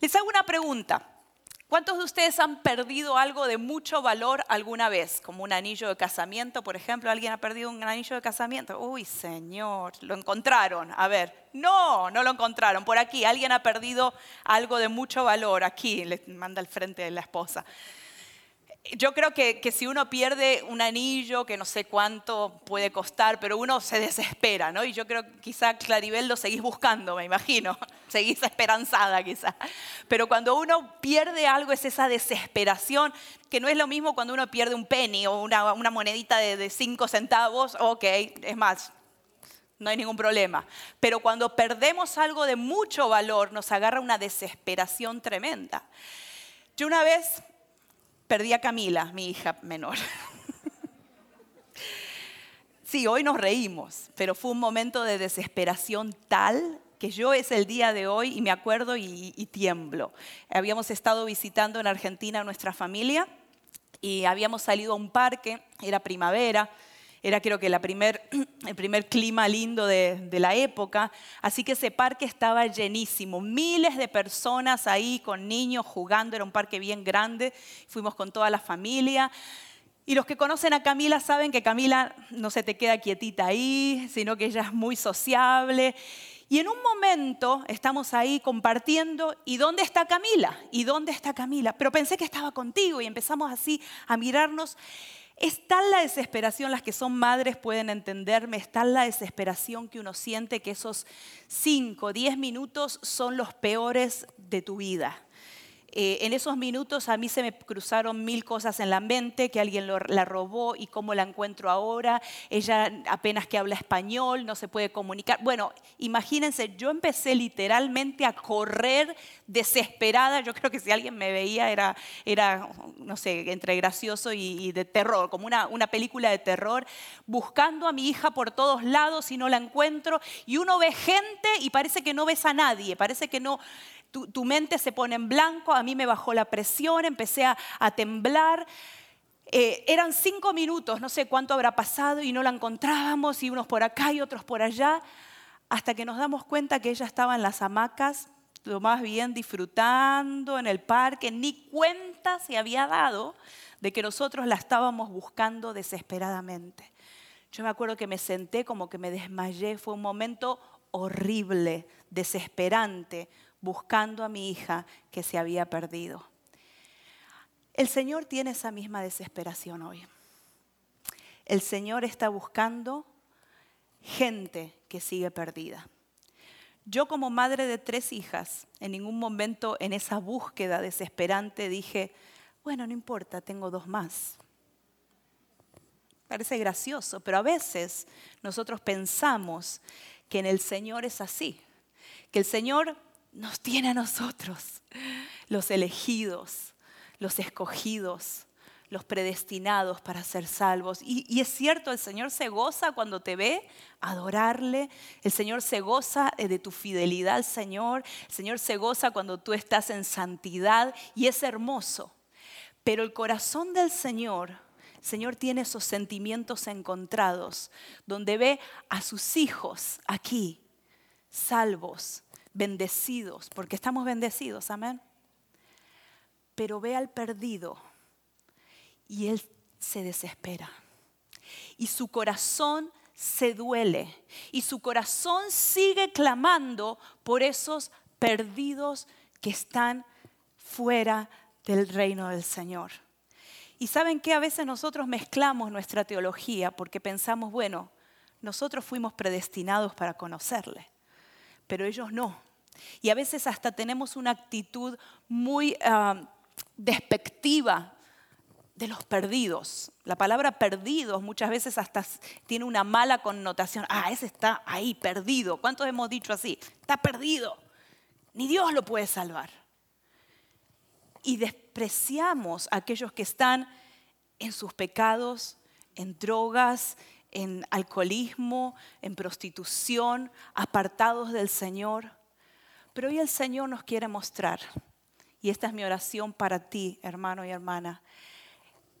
Les hago una pregunta. ¿Cuántos de ustedes han perdido algo de mucho valor alguna vez? Como un anillo de casamiento, por ejemplo. ¿Alguien ha perdido un anillo de casamiento? Uy, señor, lo encontraron. A ver, no, no lo encontraron. Por aquí, alguien ha perdido algo de mucho valor. Aquí, le manda al frente de la esposa yo creo que, si uno pierde un anillo, que no sé cuánto puede costar, pero uno se desespera, ¿no? Y yo creo que quizá Claribel lo seguís buscando, me imagino. Seguís esperanzada quizá. Pero cuando uno pierde algo es esa desesperación, que no es lo mismo cuando uno pierde un penny o una, monedita de, de cinco centavos, ok, es más, no hay ningún problema. Pero cuando perdemos algo de mucho valor, nos agarra una desesperación tremenda. Yo una vez perdí a Camila, mi hija menor. Sí, hoy nos reímos, pero fue un momento de desesperación tal que yo es el día de hoy y me acuerdo y, tiemblo. Habíamos estado visitando en Argentina a nuestra familia y habíamos salido a un parque, era primavera, era creo que primer, el primer clima lindo de, de, la época, así que ese parque estaba llenísimo, miles de personas ahí con niños jugando, era un parque bien grande, fuimos con toda la familia. Y los que conocen a Camila saben que Camila no se te queda quietita ahí, sino que ella es muy sociable. Y en un momento estamos ahí compartiendo, ¿y dónde está Camila? ¿Y dónde está Camila? Pero pensé que estaba contigo y empezamos así a mirarnos. Es tal la desesperación, las que son madres pueden entenderme, es tal la desesperación que uno siente que esos 5, 10 minutos son los peores de tu vida. Eh, en esos minutos a mí se me cruzaron mil cosas en la mente, que alguien la robó y cómo la encuentro ahora. Ella apenas que habla español, no se puede comunicar. Bueno, imagínense, yo empecé literalmente a correr desesperada. Yo creo que si alguien me veía era, era no sé, entre gracioso y, de terror, como una, una película de terror, buscando a mi hija por todos lados y no la encuentro. Y uno ve gente y parece que no ves a nadie, parece que no tu, mente se pone en blanco, a mí me bajó la presión, empecé a, temblar. Eh, eran cinco minutos, no sé cuánto habrá pasado y no la encontrábamos, y unos por acá y otros por allá, hasta que nos damos cuenta que ella estaba en las hamacas, lo más bien disfrutando en el parque, ni cuenta se había dado de que nosotros la estábamos buscando desesperadamente. Yo me acuerdo que me senté como que me desmayé, fue un momento horrible, desesperante, buscando a mi hija que se había perdido. El Señor tiene esa misma desesperación hoy. El Señor está buscando gente que sigue perdida. Yo como madre de tres hijas, en ningún momento en esa búsqueda desesperante dije, bueno, no importa, tengo dos más. Parece gracioso, pero a veces nosotros pensamos que en el Señor es así, que el Señor nos tiene a nosotros, los elegidos, los escogidos, los predestinados para ser salvos. Y, es cierto, el Señor se goza cuando te ve adorarle, el Señor se goza eh, de tu fidelidad al Señor, el Señor se goza cuando tú estás en santidad y es hermoso. Pero el corazón del Señor, Señor tiene esos sentimientos encontrados, donde ve a sus hijos aquí, salvos, bendecidos, porque estamos bendecidos, amén. Pero ve al perdido y él se desespera. Y su corazón se duele. Y su corazón sigue clamando por esos perdidos que están fuera del reino del Señor. Y saben que a veces nosotros mezclamos nuestra teología porque pensamos, bueno, nosotros fuimos predestinados para conocerle, pero ellos no. Y a veces hasta tenemos una actitud muy ah, despectiva de los perdidos. La palabra perdidos muchas veces hasta tiene una mala connotación. Ah, ese está ahí, perdido. ¿Cuántos hemos dicho así? Está perdido. Ni Dios lo puede salvar. Y despreciamos a aquellos que están en sus pecados, en drogas, en alcoholismo, en prostitución, apartados del Señor. Pero hoy el Señor nos quiere mostrar, y esta es mi oración para ti, hermano y hermana,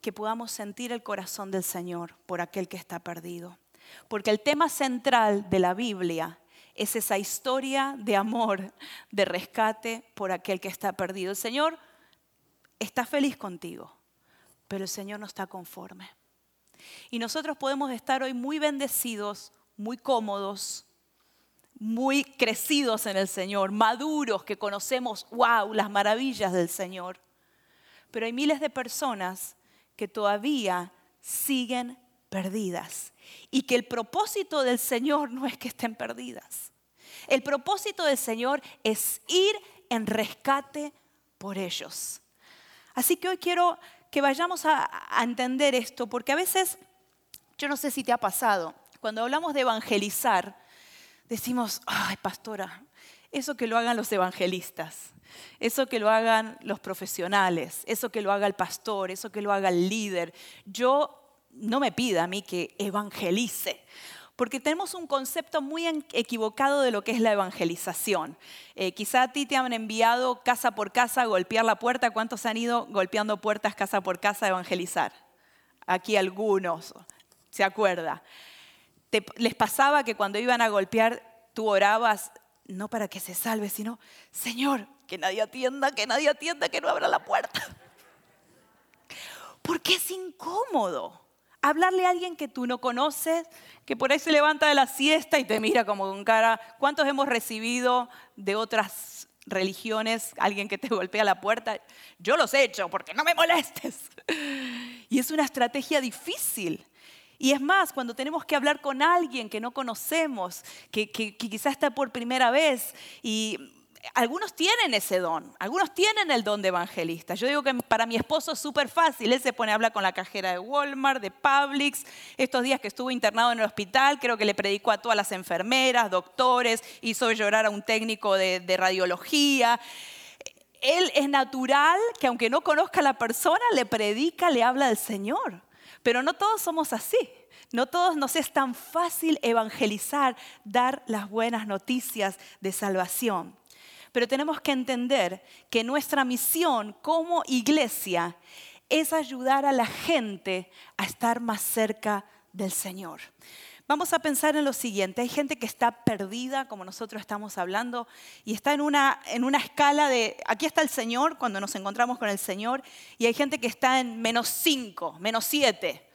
que podamos sentir el corazón del Señor por aquel que está perdido. Porque el tema central de la Biblia es esa historia de amor, de rescate por aquel que está perdido. El Señor está feliz contigo, pero el Señor no está conforme. Y nosotros podemos estar hoy muy bendecidos, muy cómodos, muy crecidos en el Señor, maduros, que conocemos, wow, las maravillas del Señor. Pero hay miles de personas que todavía siguen perdidas y que el propósito del Señor no es que estén perdidas. El propósito del Señor es ir en rescate por ellos. Así que hoy quiero que vayamos a, entender esto, porque a veces, yo no sé si te ha pasado, cuando hablamos de evangelizar, decimos, ay, pastora, eso que lo hagan los evangelistas, eso que lo hagan los profesionales, eso que lo haga el pastor, eso que lo haga el líder. Yo no me pida a mí que evangelice, porque tenemos un concepto muy equivocado de lo que es la evangelización. Eh, quizá a ti te han enviado casa por casa a golpear la puerta. ¿Cuántos han ido golpeando puertas casa por casa a evangelizar? Aquí algunos, ¿se acuerda? ¿Les pasaba que cuando iban a golpear tú orabas no para que se salve, sino, Señor, que nadie atienda, que nadie atienda, que no abra la puerta? Porque es incómodo hablarle a alguien que tú no conoces, que por ahí se levanta de la siesta y te mira como con cara. ¿Cuántos hemos recibido de otras religiones alguien que te golpea la puerta? Yo los he hecho porque no me molestes. Y es una estrategia difícil. Y es más, cuando tenemos que hablar con alguien que no conocemos, que, que, que quizás está por primera vez y algunos tienen ese don, algunos tienen el don de evangelista. Yo digo que para mi esposo es súper fácil, él se pone a hablar con la cajera de Walmart, de Publix. Estos días que estuvo internado en el hospital, creo que le predicó a todas las enfermeras, doctores, hizo llorar a un técnico de, de radiología. Él es natural que aunque no conozca a la persona, le predica, le habla del Señor. Pero no todos somos así. No todos nos es tan fácil evangelizar, dar las buenas noticias de salvación pero tenemos que entender que nuestra misión como iglesia es ayudar a la gente a estar más cerca del Señor. Vamos a pensar en lo siguiente, hay gente que está perdida, como nosotros estamos hablando, y está en una, en una escala de, aquí está el Señor, cuando nos encontramos con el Señor, y hay gente que está en menos 5, menos 7,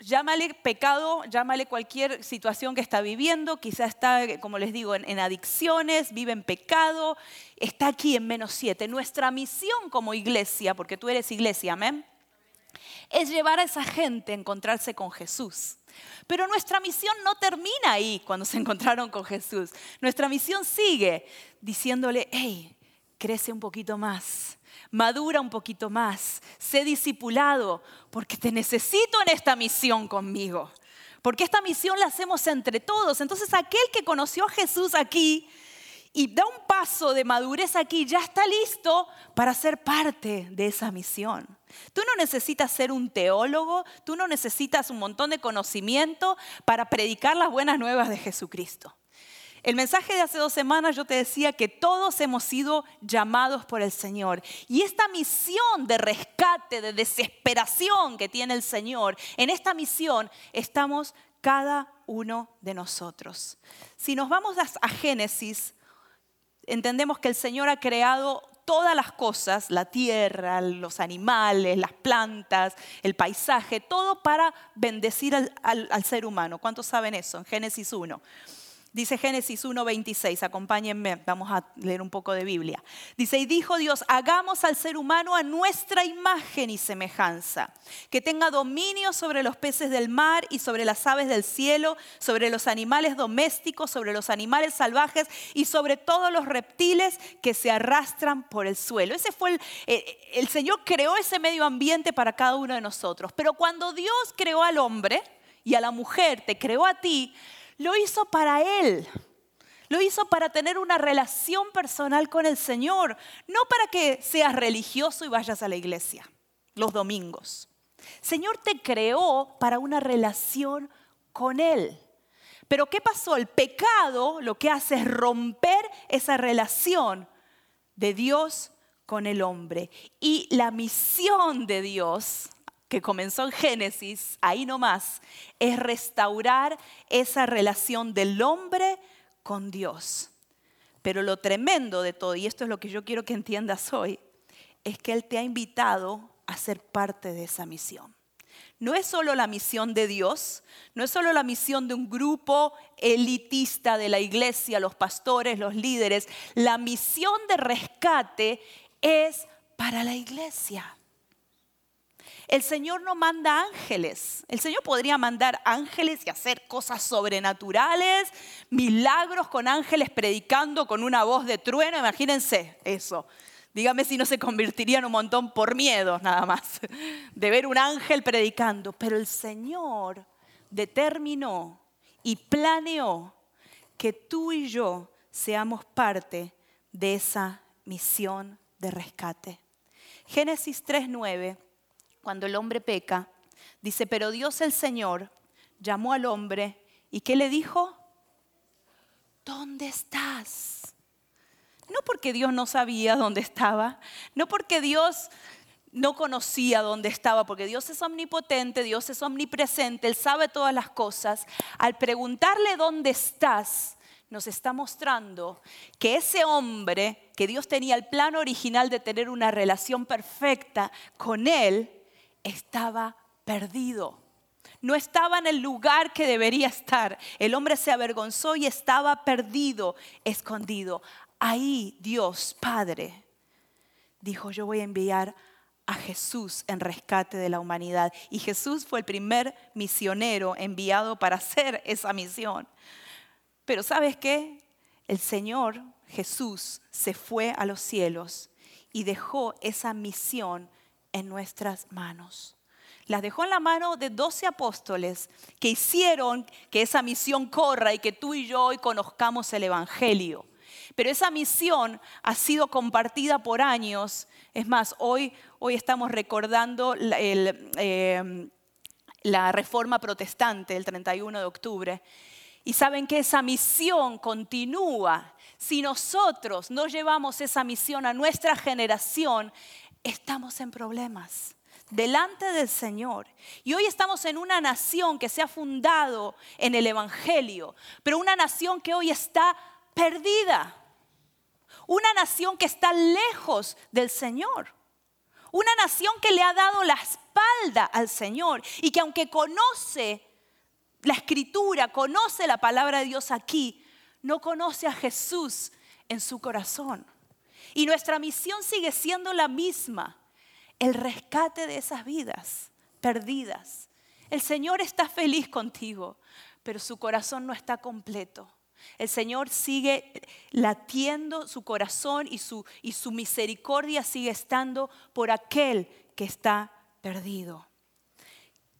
llámale pecado, llámale cualquier situación que está viviendo, quizá está, como les digo, en, adicciones, vive en pecado, está aquí en menos siete. Nuestra misión como iglesia, porque tú eres iglesia, amén, es llevar a esa gente a encontrarse con Jesús. Pero nuestra misión no termina ahí cuando se encontraron con Jesús. Nuestra misión sigue diciéndole, hey, crece un poquito más madura un poquito más, sé discipulado, porque te necesito en esta misión conmigo. Porque esta misión la hacemos entre todos. Entonces aquel que conoció a Jesús aquí y da un paso de madurez aquí, ya está listo para ser parte de esa misión. Tú no necesitas ser un teólogo, tú no necesitas un montón de conocimiento para predicar las buenas nuevas de Jesucristo. El mensaje de hace dos semanas yo te decía que todos hemos sido llamados por el Señor. Y esta misión de rescate, de desesperación que tiene el Señor, en esta misión estamos cada uno de nosotros. Si nos vamos a Génesis, entendemos que el Señor ha creado todas las cosas, la tierra, los animales, las plantas, el paisaje, todo para bendecir al, ser humano. ¿Cuántos saben eso? En Génesis 1. Dice Génesis 1:26, acompáñenme, vamos a leer un poco de Biblia. Dice, y dijo Dios, hagamos al ser humano a nuestra imagen y semejanza, que tenga dominio sobre los peces del mar y sobre las aves del cielo, sobre los animales domésticos, sobre los animales salvajes y sobre todos los reptiles que se arrastran por el suelo. Ese fue el, eh, el Señor creó ese medio ambiente para cada uno de nosotros. Pero cuando Dios creó al hombre y a la mujer, te creó a ti, lo hizo para Él. Lo hizo para tener una relación personal con el Señor, no para que seas religioso y vayas a la iglesia los domingos. Señor te creó para una relación con Él. Pero ¿qué pasó? El pecado lo que hace es romper esa relación de Dios con el hombre. Y la misión de Dios que comenzó en Génesis, ahí nomás, es restaurar esa relación del hombre con Dios. Pero lo tremendo de todo, y esto es lo que yo quiero que entiendas hoy, es que Él te ha invitado a ser parte de esa misión. No es solo la misión de Dios, no es solo la misión de un grupo elitista de la iglesia, los pastores, los líderes. La misión de rescate es para la iglesia. El Señor no manda ángeles. El Señor podría mandar ángeles y hacer cosas sobrenaturales, milagros con ángeles predicando con una voz de trueno. Imagínense eso. Dígame si no se convertirían un montón por miedo nada más de ver un ángel predicando. Pero el Señor determinó y planeó que tú y yo seamos parte de esa misión de rescate. Génesis 3.9, cuando el hombre peca, dice, pero Dios el Señor llamó al hombre y ¿qué le dijo? ¿Dónde estás? No porque Dios no sabía dónde estaba, no porque Dios no conocía dónde estaba, porque Dios es omnipotente, Dios es omnipresente, Él sabe todas las cosas. Al preguntarle dónde estás, nos está mostrando que ese hombre, que Dios tenía el plan original de tener una relación perfecta con Él, estaba perdido. No estaba en el lugar que debería estar. El hombre se avergonzó y estaba perdido, escondido ahí Dios Padre dijo, yo voy a enviar a Jesús en rescate de la humanidad. Y Jesús fue el primer misionero enviado para hacer esa misión. Pero ¿sabes qué? El Señor Jesús se fue a los cielos y dejó esa misión en nuestras manos. Las dejó en la mano de doce apóstoles que hicieron que esa misión corra y que tú y yo hoy conozcamos el Evangelio. Pero esa misión ha sido compartida por años. Es más, hoy, hoy estamos recordando em, la, reforma protestante el 31 de octubre. Y saben que esa misión continúa. Si nosotros no llevamos esa misión a nuestra generación, estamos en problemas delante del Señor. Y hoy estamos en una nación que se ha fundado en el Evangelio, pero una nación que hoy está perdida. Una nación que está lejos del Señor. Una nación que le ha dado la espalda al Señor y que aunque conoce la escritura, conoce la palabra de Dios aquí, no conoce a Jesús en su corazón. Y nuestra misión sigue siendo la misma, el rescate de esas vidas perdidas. El Señor está feliz contigo, pero su corazón no está completo. El Señor sigue latiendo su corazón y su, y su misericordia sigue estando por aquel que está perdido.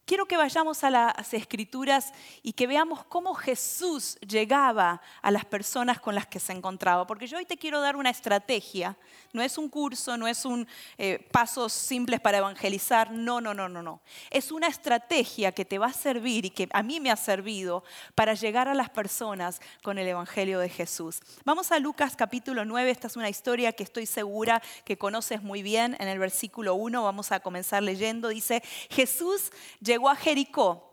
Quiero que vayamos a las escrituras y que veamos cómo Jesús llegaba a las personas con las que se encontraba. Porque yo hoy te quiero dar una estrategia. No es un curso, no es un eh, pasos simples para evangelizar. No, no, no, no, no. Es una estrategia que te va a servir y que a mí me ha servido para llegar a las personas con el Evangelio de Jesús. Vamos a Lucas capítulo 9. Esta es una historia que estoy segura que conoces muy bien. En el versículo 1 vamos a comenzar leyendo. Dice, Jesús llegó llegó a Jericó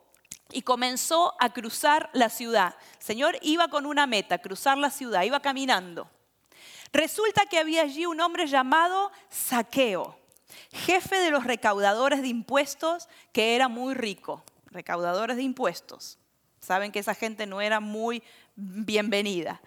y comenzó a cruzar la ciudad. El Señor iba con una meta, cruzar la ciudad, iba caminando. Resulta que había allí un hombre llamado Saqueo, jefe de los recaudadores de impuestos, que era muy rico. Recaudadores de impuestos. Saben que esa gente no era muy bienvenida.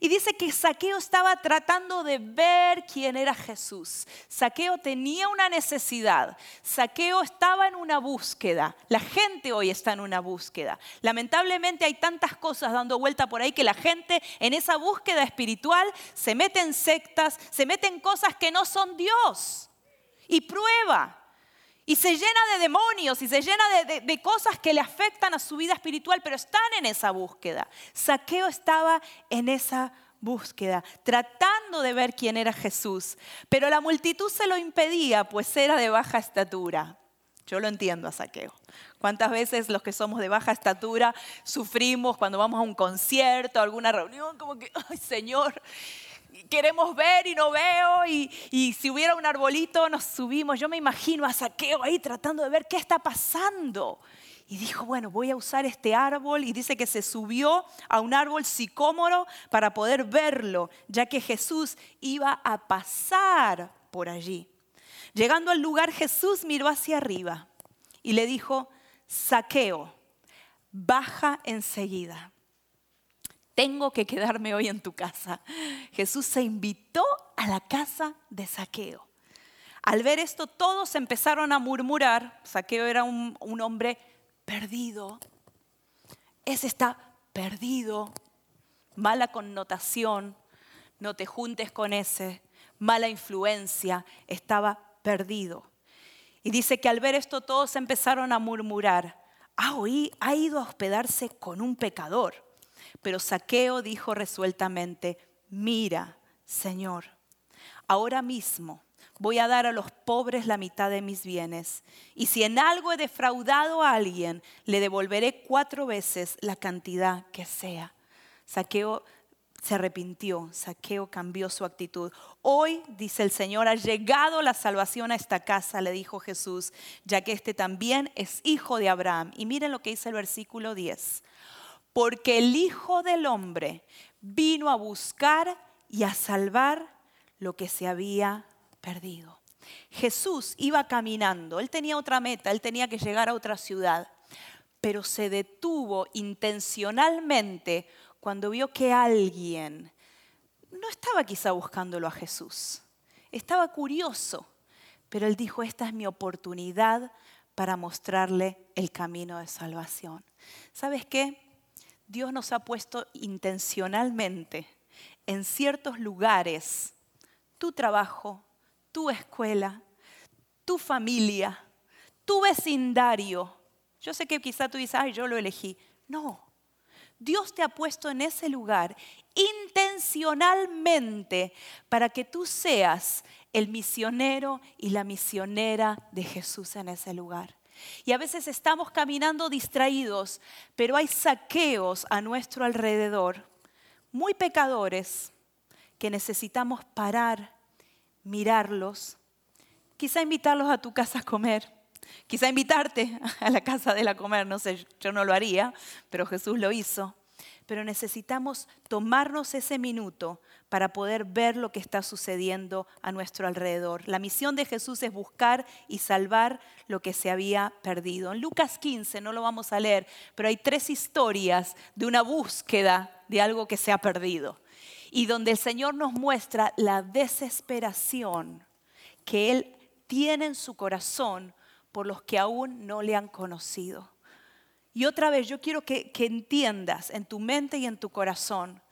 Y dice que Saqueo estaba tratando de ver quién era Jesús. Saqueo tenía una necesidad. Saqueo estaba en una búsqueda. La gente hoy está en una búsqueda. Lamentablemente hay tantas cosas dando vuelta por ahí que la gente en esa búsqueda espiritual se mete en sectas, se mete en cosas que no son Dios. Y prueba y se llena de demonios y se llena de, cosas que le afectan a su vida espiritual, pero están en esa búsqueda. Saqueo estaba en esa búsqueda, tratando de ver quién era Jesús, pero la multitud se lo impedía, pues era de baja estatura. Yo lo entiendo a Saqueo. ¿Cuántas veces los que somos de baja estatura sufrimos cuando vamos a un concierto, a alguna reunión, como que, ay Señor, queremos ver y no veo, y, si hubiera un arbolito nos subimos. Yo me imagino a Saqueo ahí tratando de ver qué está pasando. y dijo, bueno, voy a usar este árbol y dice que se subió a un árbol sicómoro para poder verlo, ya que Jesús iba a pasar por allí. Llegando al lugar, Jesús miró hacia arriba y le dijo, saqueo, baja enseguida. Tengo que quedarme hoy en tu casa. Jesús se invitó a la casa de saqueo. Al ver esto, todos empezaron a murmurar. Saqueo era un, hombre perdido. Ese está perdido. Mala connotación. No te juntes con ese. Mala influencia. Estaba perdido. Y dice que al ver esto todos empezaron a murmurar. Ah, oí, ha ido a hospedarse con un pecador. Pero Saqueo dijo resueltamente, mira, Señor, ahora mismo voy a dar a los pobres la mitad de mis bienes. Y si en algo he defraudado a alguien, le devolveré cuatro veces la cantidad que sea. Saqueo se arrepintió, Saqueo cambió su actitud. Hoy, dice el Señor, ha llegado la salvación a esta casa, le dijo Jesús, ya que este también es hijo de Abraham. Y miren lo que dice el versículo 10. Porque el Hijo del Hombre vino a buscar y a salvar lo que se había perdido. Jesús iba caminando, él tenía otra meta, él tenía que llegar a otra ciudad, pero se detuvo intencionalmente cuando vio que alguien no estaba quizá buscándolo a Jesús, estaba curioso, pero él dijo, esta es mi oportunidad para mostrarle el camino de salvación. ¿Sabes qué? Dios nos ha puesto intencionalmente en ciertos lugares, tu trabajo, tu escuela, tu familia, tu vecindario. Yo sé que quizá tú dices, ay, yo lo elegí. No, Dios te ha puesto en ese lugar intencionalmente para que tú seas el misionero y la misionera de Jesús en ese lugar. Y a veces estamos caminando distraídos, pero hay saqueos a nuestro alrededor, muy pecadores, que necesitamos parar, mirarlos, quizá invitarlos a tu casa a comer, quizá invitarte a la casa de la comer, no sé, yo no lo haría, pero Jesús lo hizo pero necesitamos tomarnos ese minuto para poder ver lo que está sucediendo a nuestro alrededor. La misión de Jesús es buscar y salvar lo que se había perdido. En Lucas 15, no lo vamos a leer, pero hay tres historias de una búsqueda de algo que se ha perdido. Y donde el Señor nos muestra la desesperación que Él tiene en su corazón por los que aún no le han conocido. Y otra vez, yo quiero que, entiendas en tu mente y en tu corazón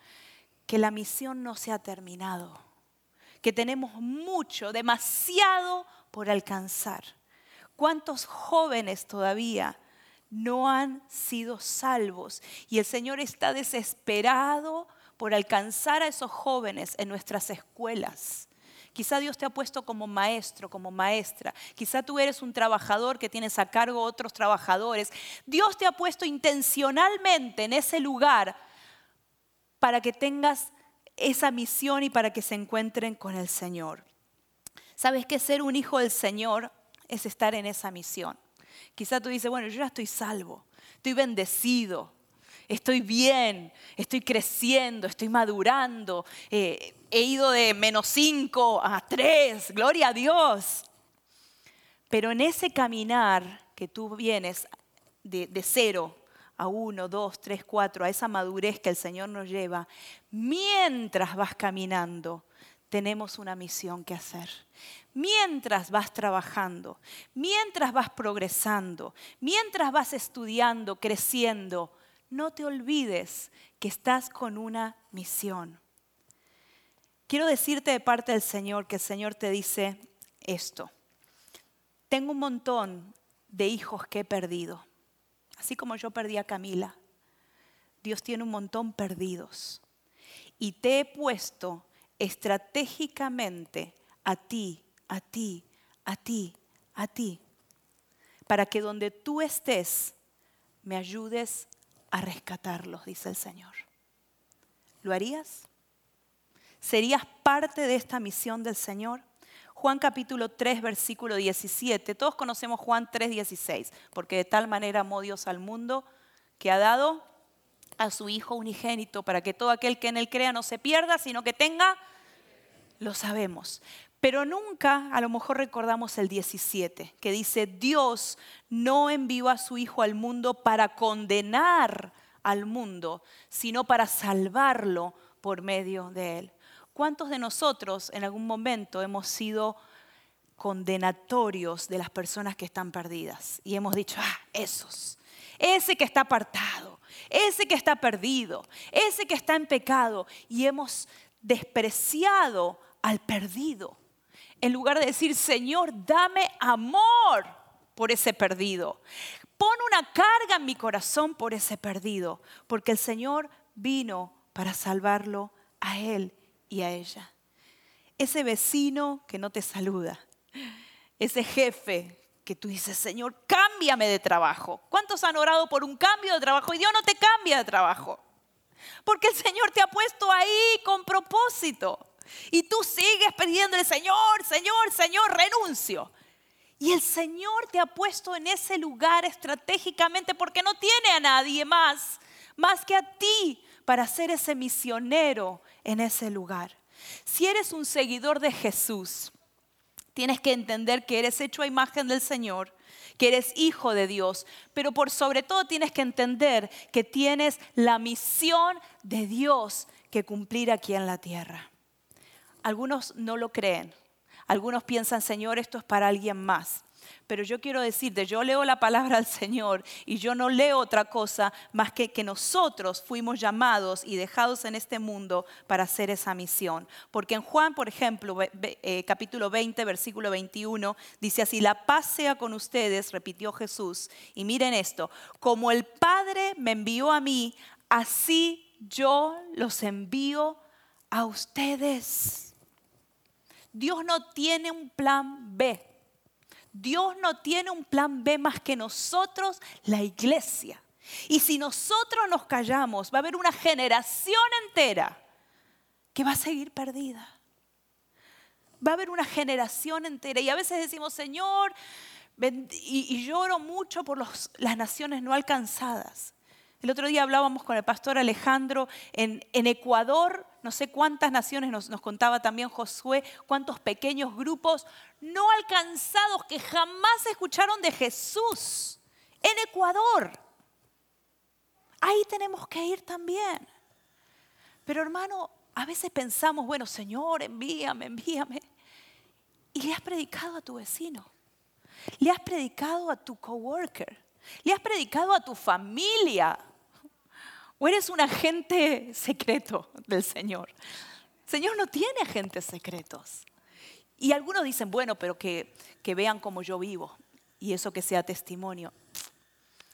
que la misión no se ha terminado, que tenemos mucho, demasiado por alcanzar. ¿Cuántos jóvenes todavía no han sido salvos? Y el Señor está desesperado por alcanzar a esos jóvenes en nuestras escuelas. Quizá Dios te ha puesto como maestro, como maestra. Quizá tú eres un trabajador que tienes a cargo otros trabajadores. Dios te ha puesto intencionalmente en ese lugar para que tengas esa misión y para que se encuentren con el Señor. ¿Sabes que ser un hijo del Señor es estar en esa misión? Quizá tú dices, bueno, yo ya estoy salvo, estoy bendecido, estoy bien, estoy creciendo, estoy madurando, eh, he ido de menos cinco a tres, gloria a Dios. Pero en ese caminar que tú vienes de, de cero a uno, dos, tres, cuatro, a esa madurez que el Señor nos lleva, mientras vas caminando, tenemos una misión que hacer. Mientras vas trabajando, mientras vas progresando, mientras vas estudiando, creciendo, no te olvides que estás con una misión. Quiero decirte de parte del Señor que el Señor te dice esto. Tengo un montón de hijos que he perdido, así como yo perdí a Camila. Dios tiene un montón perdidos. Y te he puesto estratégicamente a ti, a ti, a ti, a ti, para que donde tú estés me ayudes a rescatarlos, dice el Señor. ¿Lo harías? ¿Serías parte de esta misión del Señor? Juan capítulo 3, versículo 17. Todos conocemos Juan 3, 16, porque de tal manera amó Dios al mundo que ha dado a su Hijo unigénito para que todo aquel que en él crea no se pierda, sino que tenga, lo sabemos. Pero nunca a lo mejor recordamos el 17, que dice, Dios no envió a su Hijo al mundo para condenar al mundo, sino para salvarlo por medio de él. ¿Cuántos de nosotros en algún momento hemos sido condenatorios de las personas que están perdidas? Y hemos dicho, ah, esos, ese que está apartado, ese que está perdido, ese que está en pecado. Y hemos despreciado al perdido. En lugar de decir, Señor, dame amor por ese perdido. Pon una carga en mi corazón por ese perdido, porque el Señor vino para salvarlo a él y a ella. Ese vecino que no te saluda, ese jefe que tú dices, Señor, cámbiame de trabajo. ¿Cuántos han orado por un cambio de trabajo y Dios no te cambia de trabajo? Porque el Señor te ha puesto ahí con propósito. Y tú sigues pidiéndole, Señor, Señor, Señor, renuncio. Y el Señor te ha puesto en ese lugar estratégicamente porque no tiene a nadie más, más que a ti, para ser ese misionero en ese lugar. Si eres un seguidor de Jesús, tienes que entender que eres hecho a imagen del Señor, que eres hijo de Dios, pero por sobre todo tienes que entender que tienes la misión de Dios que cumplir aquí en la tierra. Algunos no lo creen, algunos piensan, Señor, esto es para alguien más. Pero yo quiero decirte, yo leo la palabra del Señor y yo no leo otra cosa más que que nosotros fuimos llamados y dejados en este mundo para hacer esa misión. Porque en Juan, por ejemplo, eh, capítulo 20, versículo 21, dice así, la paz sea con ustedes, repitió Jesús. Y miren esto, como el Padre me envió a mí, así yo los envío a ustedes. Dios no tiene un plan B. Dios no tiene un plan B más que nosotros, la iglesia. Y si nosotros nos callamos, va a haber una generación entera que va a seguir perdida. Va a haber una generación entera. Y a veces decimos, Señor, y, lloro mucho por las naciones no alcanzadas. El otro día hablábamos con el pastor Alejandro en, Ecuador, no sé cuántas naciones nos, contaba también Josué, cuántos pequeños grupos no alcanzados que jamás escucharon de Jesús en Ecuador. Ahí tenemos que ir también. Pero hermano, a veces pensamos, bueno, Señor, envíame, envíame. Y le has predicado a tu vecino. Le has predicado a tu coworker. Le has predicado a tu familia. ¿O eres un agente secreto del Señor? El Señor no tiene agentes secretos. Y algunos dicen, bueno, pero que, que vean cómo yo vivo y eso que sea testimonio.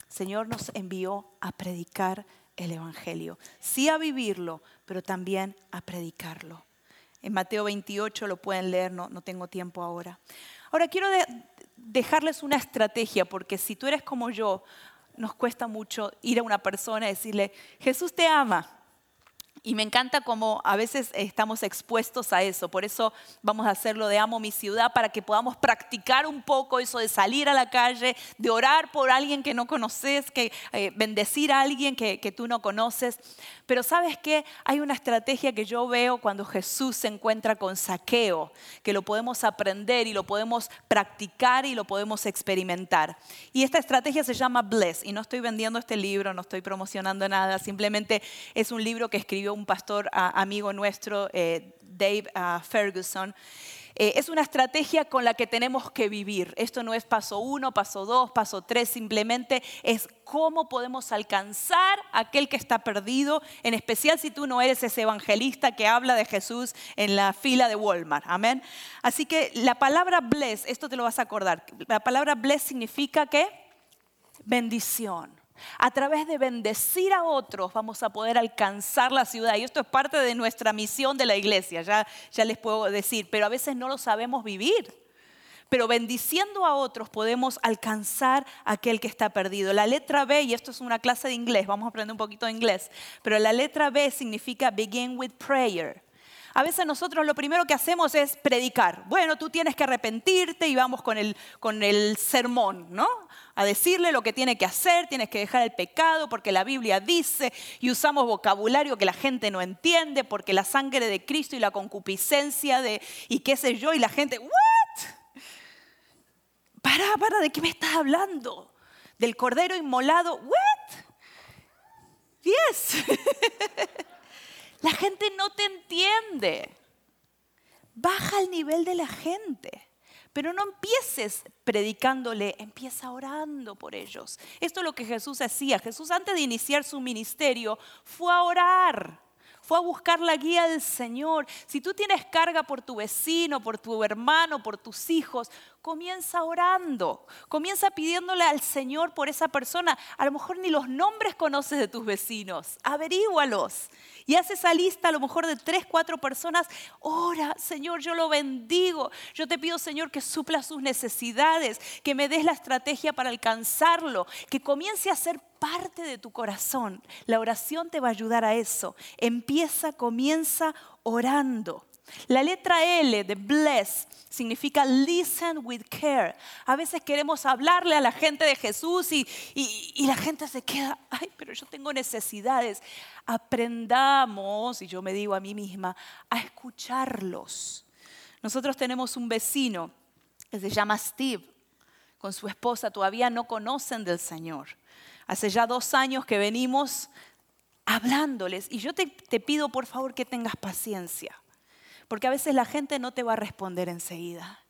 El Señor nos envió a predicar el Evangelio. Sí a vivirlo, pero también a predicarlo. En Mateo 28 lo pueden leer, no, no tengo tiempo ahora. Ahora quiero dejarles una estrategia, porque si tú eres como yo, nos cuesta mucho ir a una persona y decirle, Jesús te ama. Y me encanta como a veces estamos expuestos a eso. Por eso vamos a hacerlo de amo mi ciudad para que podamos practicar un poco eso de salir a la calle, de orar por alguien que no conoces, que eh, bendecir a alguien que, que, tú no conoces. Pero sabes qué? Hay una estrategia que yo veo cuando Jesús se encuentra con saqueo, que lo podemos aprender y lo podemos practicar y lo podemos experimentar. Y esta estrategia se llama Bless. Y no estoy vendiendo este libro, no estoy promocionando nada, simplemente es un libro que escribió un pastor amigo nuestro, eh, Dave ah, Ferguson. Eh, es una estrategia con la que tenemos que vivir. Esto no es paso uno, paso dos, paso tres, simplemente es cómo podemos alcanzar a aquel que está perdido, en especial si tú no eres ese evangelista que habla de Jesús en la fila de Walmart. Amén. Así que la palabra bless, esto te lo vas a acordar, la palabra bless significa que bendición. A través de bendecir a otros vamos a poder alcanzar la ciudad. Y esto es parte de nuestra misión de la iglesia, ya, ya les puedo decir, pero a veces no lo sabemos vivir. Pero bendiciendo a otros podemos alcanzar a aquel que está perdido. La letra B, y esto es una clase de inglés, vamos a aprender un poquito de inglés, pero la letra B significa begin with prayer. A veces nosotros lo primero que hacemos es predicar. Bueno, tú tienes que arrepentirte y vamos con el, con el sermón, ¿no? A decirle lo que tiene que hacer, tienes que dejar el pecado porque la Biblia dice y usamos vocabulario que la gente no entiende porque la sangre de Cristo y la concupiscencia de y qué sé yo y la gente, ¿what? Para, para, ¿de qué me estás hablando? ¿Del cordero inmolado? ¿What? Yes. La gente no te entiende. Baja el nivel de la gente. Pero no empieces predicándole, empieza orando por ellos. Esto es lo que Jesús hacía. Jesús antes de iniciar su ministerio fue a orar fue a buscar la guía del Señor. Si tú tienes carga por tu vecino, por tu hermano, por tus hijos, comienza orando, comienza pidiéndole al Señor por esa persona. A lo mejor ni los nombres conoces de tus vecinos, averígualos. Y haz esa lista a lo mejor de tres, cuatro personas. Ora, Señor, yo lo bendigo. Yo te pido, Señor, que supla sus necesidades, que me des la estrategia para alcanzarlo, que comience a ser parte de tu corazón. La oración te va a ayudar a eso. Empieza, comienza orando. La letra L de bless significa listen with care. A veces queremos hablarle a la gente de Jesús y, la gente se queda, ay, pero yo tengo necesidades. Aprendamos, y yo me digo a mí misma, a escucharlos. Nosotros tenemos un vecino que se llama Steve, con su esposa, todavía no conocen del Señor. Hace ya dos años que venimos hablándoles y yo te pido por favor que tengas paciencia porque a veces la gente no te va a responder enseguida.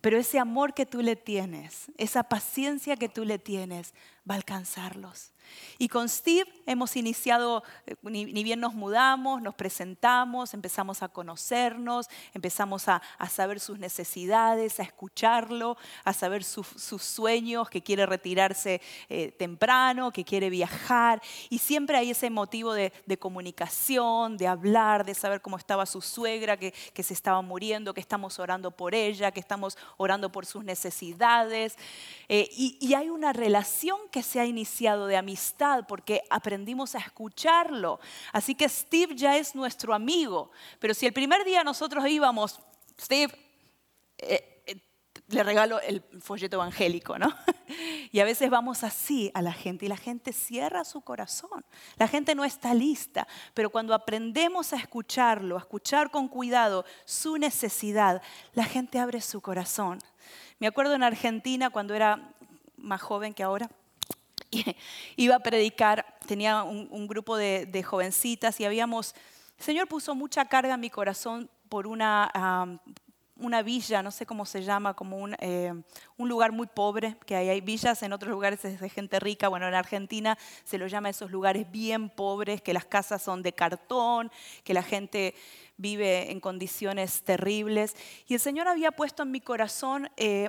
Pero ese amor que tú le tienes, esa paciencia que tú le tienes, va a alcanzarlos. Y con Steve hemos iniciado, eh, ni, bien nos mudamos, nos presentamos, empezamos a conocernos, empezamos a, saber sus necesidades, a escucharlo, a saber sus sueños, que quiere retirarse eh, temprano, que quiere viajar. Y siempre hay ese motivo de, comunicación, de hablar, de saber cómo estaba su suegra, que, se estaba muriendo, que estamos orando por ella, que estamos orando por sus necesidades. Eh, y, y hay una relación que se ha iniciado de amistad porque aprendimos a escucharlo. Así que Steve ya es nuestro amigo. Pero si el primer día nosotros íbamos, Steve, eh, eh, le regalo el folleto evangélico, ¿no? Y a veces vamos así a la gente y la gente cierra su corazón. La gente no está lista, pero cuando aprendemos a escucharlo, a escuchar con cuidado su necesidad, la gente abre su corazón. Me acuerdo en Argentina cuando era más joven que ahora, iba a predicar, tenía un, grupo de, jovencitas y habíamos, el Señor puso mucha carga en mi corazón por una, una villa, no sé cómo se llama, como un, eh, un, lugar muy pobre, que hay, hay villas en otros lugares es de gente rica, bueno, en Argentina se lo llama esos lugares bien pobres, que las casas son de cartón, que la gente vive en condiciones terribles. Y el Señor había puesto en mi corazón eh,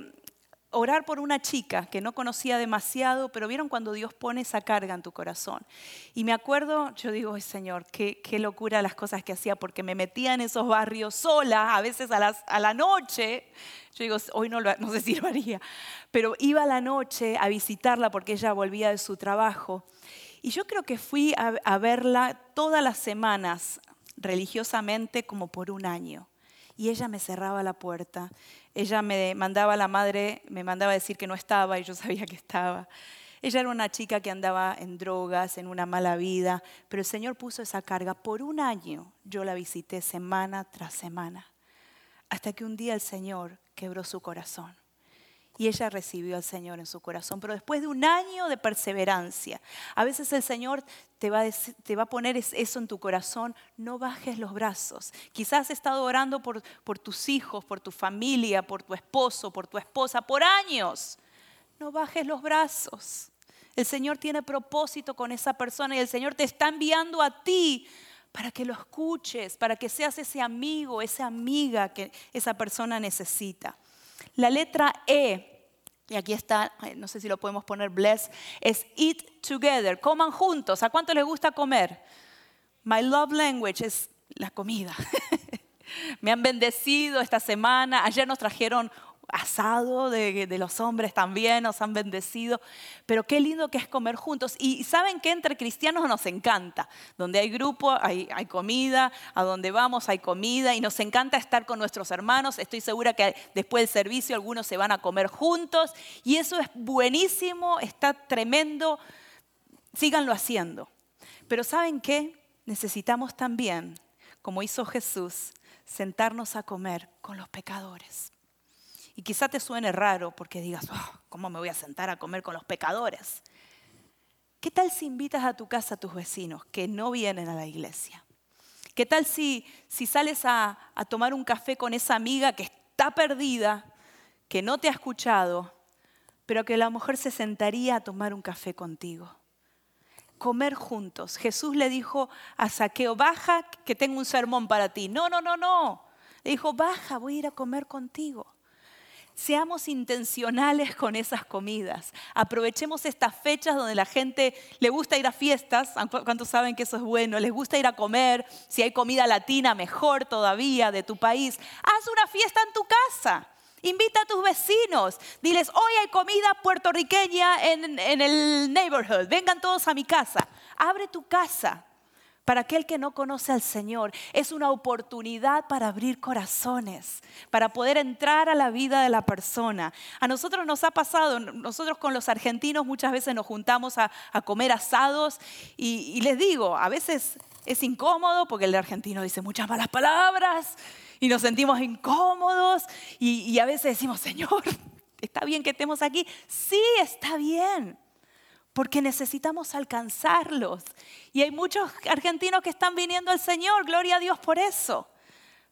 orar por una chica que no conocía demasiado, pero vieron cuando Dios pone esa carga en tu corazón. Y me acuerdo, yo digo, Ay, Señor, qué, locura las cosas que hacía, porque me metía en esos barrios sola, a veces a, las, a la noche. Yo digo, hoy no, lo, no sé si pero iba a la noche a visitarla porque ella volvía de su trabajo. Y yo creo que fui a verla todas las semanas religiosamente como por un año. Y ella me cerraba la puerta ella me mandaba a la madre, me mandaba a decir que no estaba y yo sabía que estaba. Ella era una chica que andaba en drogas, en una mala vida, pero el Señor puso esa carga. Por un año yo la visité semana tras semana, hasta que un día el Señor quebró su corazón y ella recibió al Señor en su corazón. Pero después de un año de perseverancia, a veces el Señor te va, a te va a poner eso en tu corazón, no bajes los brazos. Quizás has estado orando por, por tus hijos, por tu familia, por tu esposo, por tu esposa, por años. No bajes los brazos. El Señor tiene propósito con esa persona y el Señor te está enviando a ti para que lo escuches, para que seas ese amigo, esa amiga que esa persona necesita. La letra E, y aquí está, no sé si lo podemos poner bless, es eat together, coman juntos. ¿A cuánto les gusta comer? My love language es la comida. Me han bendecido esta semana. Ayer nos trajeron asado de, los hombres también, nos han bendecido, pero qué lindo que es comer juntos. Y saben que entre cristianos nos encanta, donde hay grupo hay, hay, comida, a donde vamos hay comida y nos encanta estar con nuestros hermanos. Estoy segura que después del servicio algunos se van a comer juntos y eso es buenísimo, está tremendo, síganlo haciendo. Pero ¿saben qué? Necesitamos también, como hizo Jesús, sentarnos a comer con los pecadores. Y quizá te suene raro porque digas, oh, ¿cómo me voy a sentar a comer con los pecadores? ¿Qué tal si invitas a tu casa a tus vecinos que no vienen a la iglesia? ¿Qué tal si, si sales a, a tomar un café con esa amiga que está perdida, que no te ha escuchado, pero que a lo mejor se sentaría a tomar un café contigo? comer juntos. Jesús le dijo a Saqueo, baja que tengo un sermón para ti. No, no, no, no. Le dijo, baja, voy a ir a comer contigo. Seamos intencionales con esas comidas. Aprovechemos estas fechas donde la gente le gusta ir a fiestas. ¿Cuántos saben que eso es bueno? Les gusta ir a comer. Si hay comida latina, mejor todavía de tu país. Haz una fiesta en tu casa. Invita a tus vecinos. Diles, hoy hay comida puertorriqueña en, en el neighborhood. Vengan todos a mi casa. Abre tu casa. Para aquel que no conoce al Señor, es una oportunidad para abrir corazones, para poder entrar a la vida de la persona. A nosotros nos ha pasado, nosotros con los argentinos muchas veces nos juntamos a, comer asados y, les digo, a veces es incómodo porque el argentino dice muchas malas palabras y nos sentimos incómodos y, y a veces decimos, Señor, ¿está bien que estemos aquí? Sí, está bien porque necesitamos alcanzarlos. Y hay muchos argentinos que están viniendo al Señor, gloria a Dios por eso.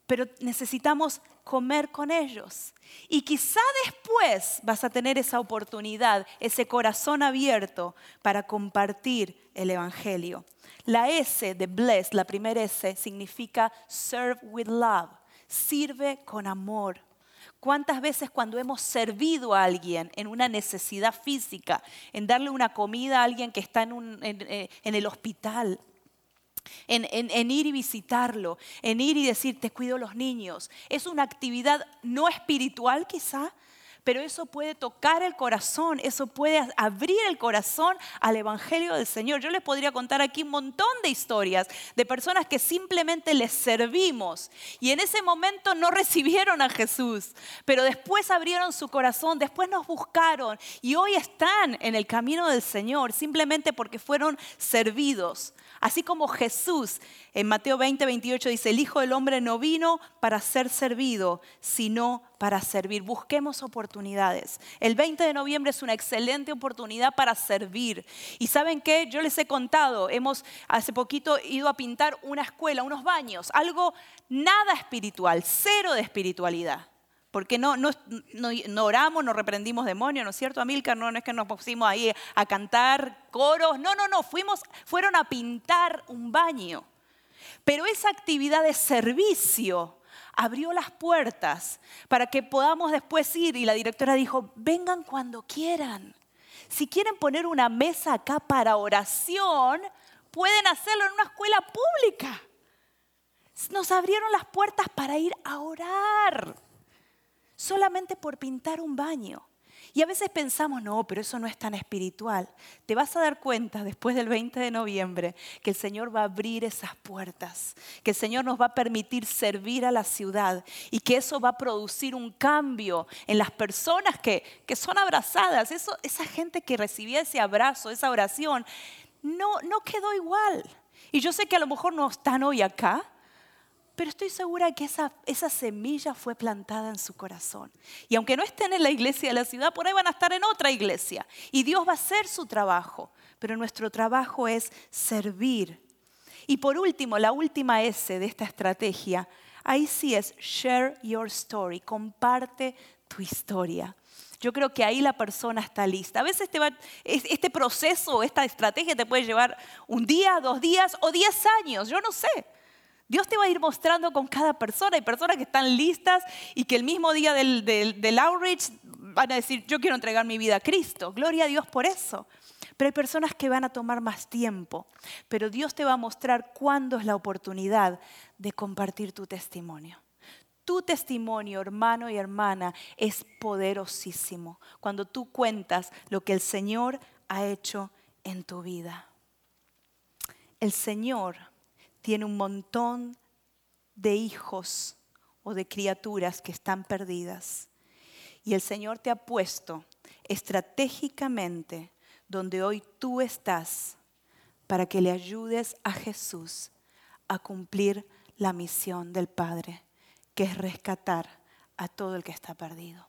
Pero necesitamos comer con ellos. Y quizá después vas a tener esa oportunidad, ese corazón abierto para compartir el Evangelio. La S de bless, la primera S, significa serve with love. Sirve con amor. ¿Cuántas veces cuando hemos servido a alguien en una necesidad física, en darle una comida a alguien que está en, eh, el hospital, en, en, ir y visitarlo, en ir y decir, te cuido los niños. Es una actividad no espiritual quizá, pero eso puede tocar el corazón, eso puede abrir el corazón al Evangelio del Señor. Yo les podría contar aquí un montón de historias de personas que simplemente les servimos y en ese momento no recibieron a Jesús, pero después abrieron su corazón, después nos buscaron y hoy están en el camino del Señor simplemente porque fueron servidos. Así como Jesús en Mateo 20, 28 dice, el Hijo del Hombre no vino para ser servido, sino para servir. Busquemos oportunidades. El 20 de noviembre es una excelente oportunidad para servir. Y saben qué, yo les he contado, hemos hace poquito ido a pintar una escuela, unos baños, algo nada espiritual, cero de espiritualidad. Porque no, no, no, oramos, no reprendimos demonios, ¿no es cierto, Amilcar? No, no es que nos pusimos ahí a cantar coros, no, no, no, fuimos, fueron a pintar un baño. Pero esa actividad de servicio abrió las puertas para que podamos después ir y la directora dijo, vengan cuando quieran. Si quieren poner una mesa acá para oración, pueden hacerlo en una escuela pública. Nos abrieron las puertas para ir a orar, solamente por pintar un baño. Y a veces pensamos, no, pero eso no es tan espiritual. Te vas a dar cuenta después del 20 de noviembre que el Señor va a abrir esas puertas, que el Señor nos va a permitir servir a la ciudad y que eso va a producir un cambio en las personas que, que son abrazadas. Eso, esa gente que recibía ese abrazo, esa oración, no, no quedó igual. Y yo sé que a lo mejor no están hoy acá, pero estoy segura que esa, semilla fue plantada en su corazón. Y aunque no estén en la iglesia de la ciudad, por ahí van a estar en otra iglesia. Y Dios va a hacer su trabajo, pero nuestro trabajo es servir. Y por último, la última S de esta estrategia, ahí sí es share your story, comparte tu historia. Yo creo que ahí la persona está lista. A veces este proceso, esta estrategia te puede llevar un día, dos días o diez años, yo no sé. Dios te va a ir mostrando con cada persona. Hay personas que están listas y que el mismo día del, outreach van a decir, yo quiero entregar mi vida a Cristo. Gloria a Dios por eso. Pero hay personas que van a tomar más tiempo. Pero Dios te va a mostrar cuándo es la oportunidad de compartir tu testimonio. Tu testimonio, hermano y hermana, es poderosísimo cuando tú cuentas lo que el Señor ha hecho en tu vida. El Señor tiene un montón de hijos o de criaturas que están perdidas. Y el Señor te ha puesto estratégicamente donde hoy tú estás para que le ayudes a Jesús a cumplir la misión del Padre, que es rescatar a todo el que está perdido.